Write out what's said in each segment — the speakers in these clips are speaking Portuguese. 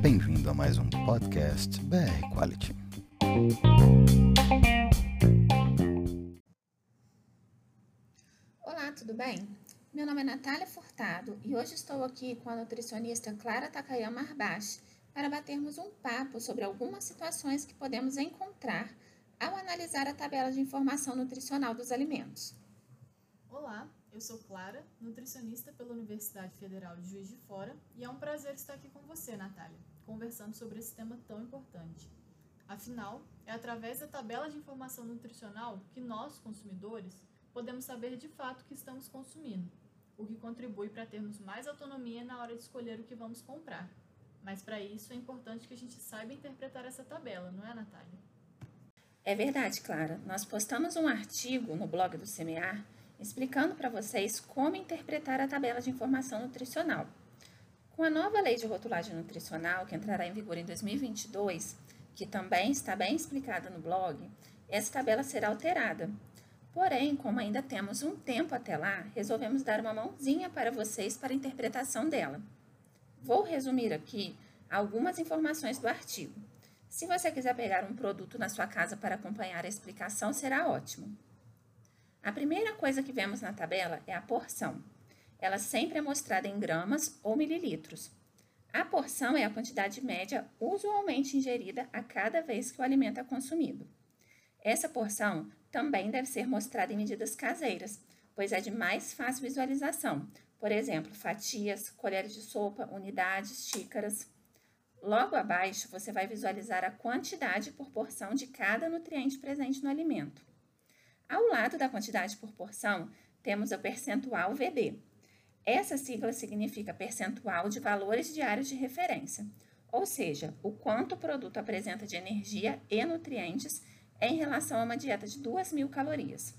Bem-vindo a mais um podcast BR Quality. Olá, tudo bem? Meu nome é Natália Furtado e hoje estou aqui com a nutricionista Clara Takayama Arbashi para batermos um papo sobre algumas situações que podemos encontrar ao analisar a tabela de informação nutricional dos alimentos. Olá, eu sou Clara, nutricionista pela Universidade Federal de Juiz de Fora, e é um prazer estar aqui com você, Natália, conversando sobre esse tema tão importante. Afinal, é através da tabela de informação nutricional que nós, consumidores, podemos saber de fato o que estamos consumindo, o que contribui para termos mais autonomia na hora de escolher o que vamos comprar. Mas para isso é importante que a gente saiba interpretar essa tabela, não é, Natália? É verdade, Clara. Nós postamos um artigo no blog do Semear explicando para vocês como interpretar a tabela de informação nutricional. Com a nova lei de rotulagem nutricional, que entrará em vigor em 2022, que também está bem explicada no blog, essa tabela será alterada. Porém, como ainda temos um tempo até lá, resolvemos dar uma mãozinha para vocês para a interpretação dela. Vou resumir aqui algumas informações do artigo. Se você quiser pegar um produto na sua casa para acompanhar a explicação, será ótimo. A primeira coisa que vemos na tabela é a porção. Ela sempre é mostrada em gramas ou mililitros. A porção é a quantidade média usualmente ingerida a cada vez que o alimento é consumido. Essa porção também deve ser mostrada em medidas caseiras, pois é de mais fácil visualização. Por exemplo, fatias, colheres de sopa, unidades, xícaras. Logo abaixo, você vai visualizar a quantidade por porção de cada nutriente presente no alimento. Ao lado da quantidade por porção, temos o percentual VD. Essa sigla significa percentual de valores diários de referência, ou seja, o quanto o produto apresenta de energia e nutrientes em relação a uma dieta de 2.000 calorias.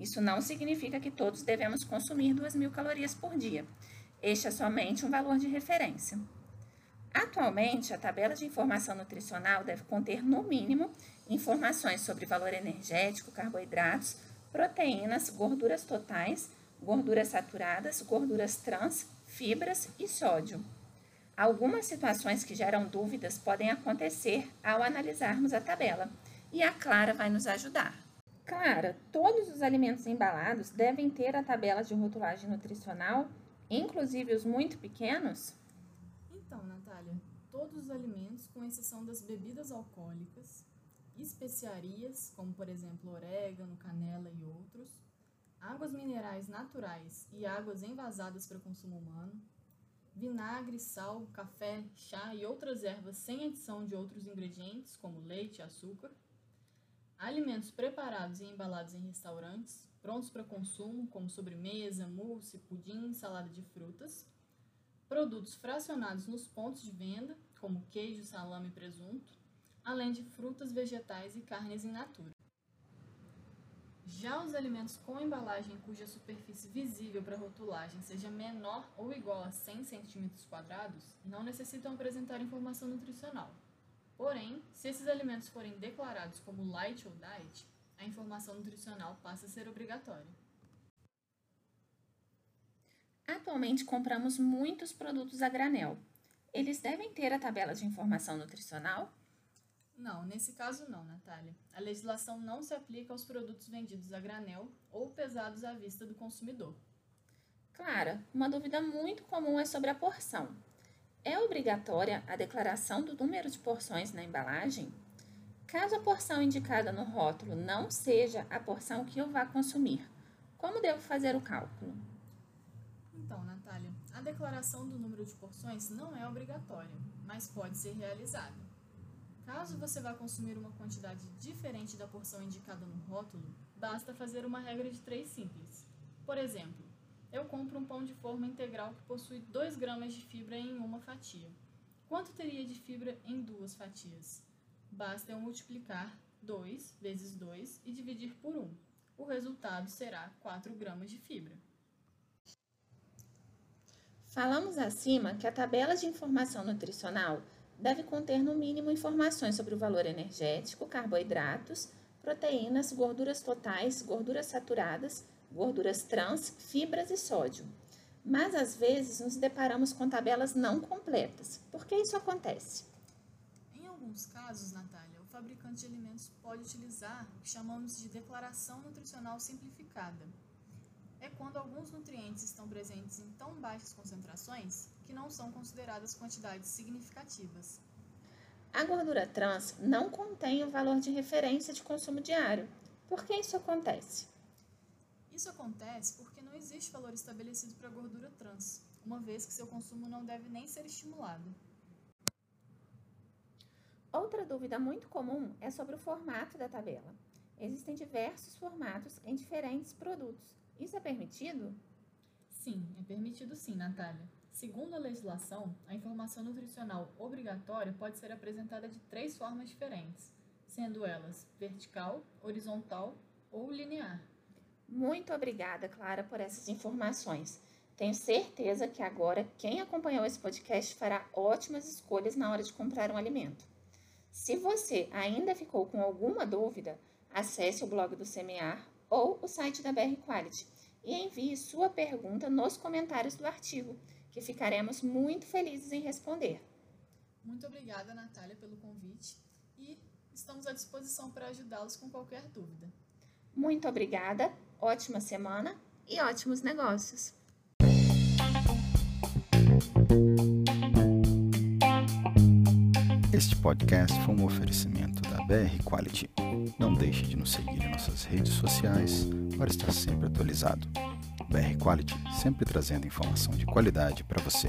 Isso não significa que todos devemos consumir 2.000 calorias por dia. Este é somente um valor de referência. Atualmente, a tabela de informação nutricional deve conter, no mínimo, informações sobre valor energético, carboidratos, proteínas, gorduras totais, gorduras saturadas, gorduras trans, fibras e sódio. Algumas situações que geram dúvidas podem acontecer ao analisarmos a tabela, e a Clara vai nos ajudar. Clara, todos os alimentos embalados devem ter a tabela de rotulagem nutricional, inclusive os muito pequenos? Então, Natália, todos os alimentos, com exceção das bebidas alcoólicas, especiarias, como por exemplo orégano, canela e outros, águas minerais naturais e águas envasadas para consumo humano, vinagre, sal, café, chá e outras ervas sem adição de outros ingredientes, como leite e açúcar, alimentos preparados e embalados em restaurantes, prontos para consumo, como sobremesa, mousse, pudim, salada de frutas, produtos fracionados nos pontos de venda, como queijo, salame e presunto, além de frutas, vegetais e carnes in natura. Já os alimentos com embalagem cuja superfície visível para rotulagem seja menor ou igual a 100 cm quadrados não necessitam apresentar informação nutricional. Porém, se esses alimentos forem declarados como light ou diet, a informação nutricional passa a ser obrigatória. Atualmente compramos muitos produtos a granel. Eles devem ter a tabela de informação nutricional? Não, nesse caso não, Natália. A legislação não se aplica aos produtos vendidos a granel ou pesados à vista do consumidor. Clara, uma dúvida muito comum é sobre a porção. É obrigatória a declaração do número de porções na embalagem? Caso a porção indicada no rótulo não seja a porção que eu vá consumir, como devo fazer o cálculo? Declaração do número de porções não é obrigatória, mas pode ser realizada. Caso você vá consumir uma quantidade diferente da porção indicada no rótulo, basta fazer uma regra de três simples. Por exemplo, eu compro um pão de forma integral que possui 2 gramas de fibra em uma fatia. Quanto teria de fibra em duas fatias? Basta eu multiplicar 2 vezes 2 e dividir por 1. O resultado será 4 gramas de fibra. Falamos acima que a tabela de informação nutricional deve conter no mínimo informações sobre o valor energético, carboidratos, proteínas, gorduras totais, gorduras saturadas, gorduras trans, fibras e sódio. mas às vezes nos deparamos com tabelas não completas. Por que isso acontece? Em alguns casos, Natália, o fabricante de alimentos pode utilizar o que chamamos de declaração nutricional simplificada. É quando alguns nutrientes estão presentes em tão baixas concentrações que não são consideradas quantidades significativas. A gordura trans não contém o valor de referência de consumo diário. Por que isso acontece? Isso acontece porque não existe valor estabelecido para a gordura trans, uma vez que seu consumo não deve nem ser estimulado. Outra dúvida muito comum é sobre o formato da tabela. Existem diversos formatos em diferentes produtos. Isso é permitido? Sim, é permitido sim, Natália. Segundo a legislação, a informação nutricional obrigatória pode ser apresentada de três formas diferentes, sendo elas vertical, horizontal ou linear. Muito obrigada, Clara, por essas informações. Tenho certeza que agora quem acompanhou esse podcast fará ótimas escolhas na hora de comprar um alimento. Se você ainda ficou com alguma dúvida, acesse o blog do Semear ou o site da BR Quality e envie sua pergunta nos comentários do artigo que ficaremos muito felizes em responder. Muito obrigada, Natália, pelo convite e estamos à disposição para ajudá-los com qualquer dúvida. Muito obrigada, ótima semana e ótimos negócios! Este podcast foi um oferecimento BR Quality. Não deixe de nos seguir em nossas redes sociais para estar sempre atualizado. BR Quality, sempre trazendo informação de qualidade para você.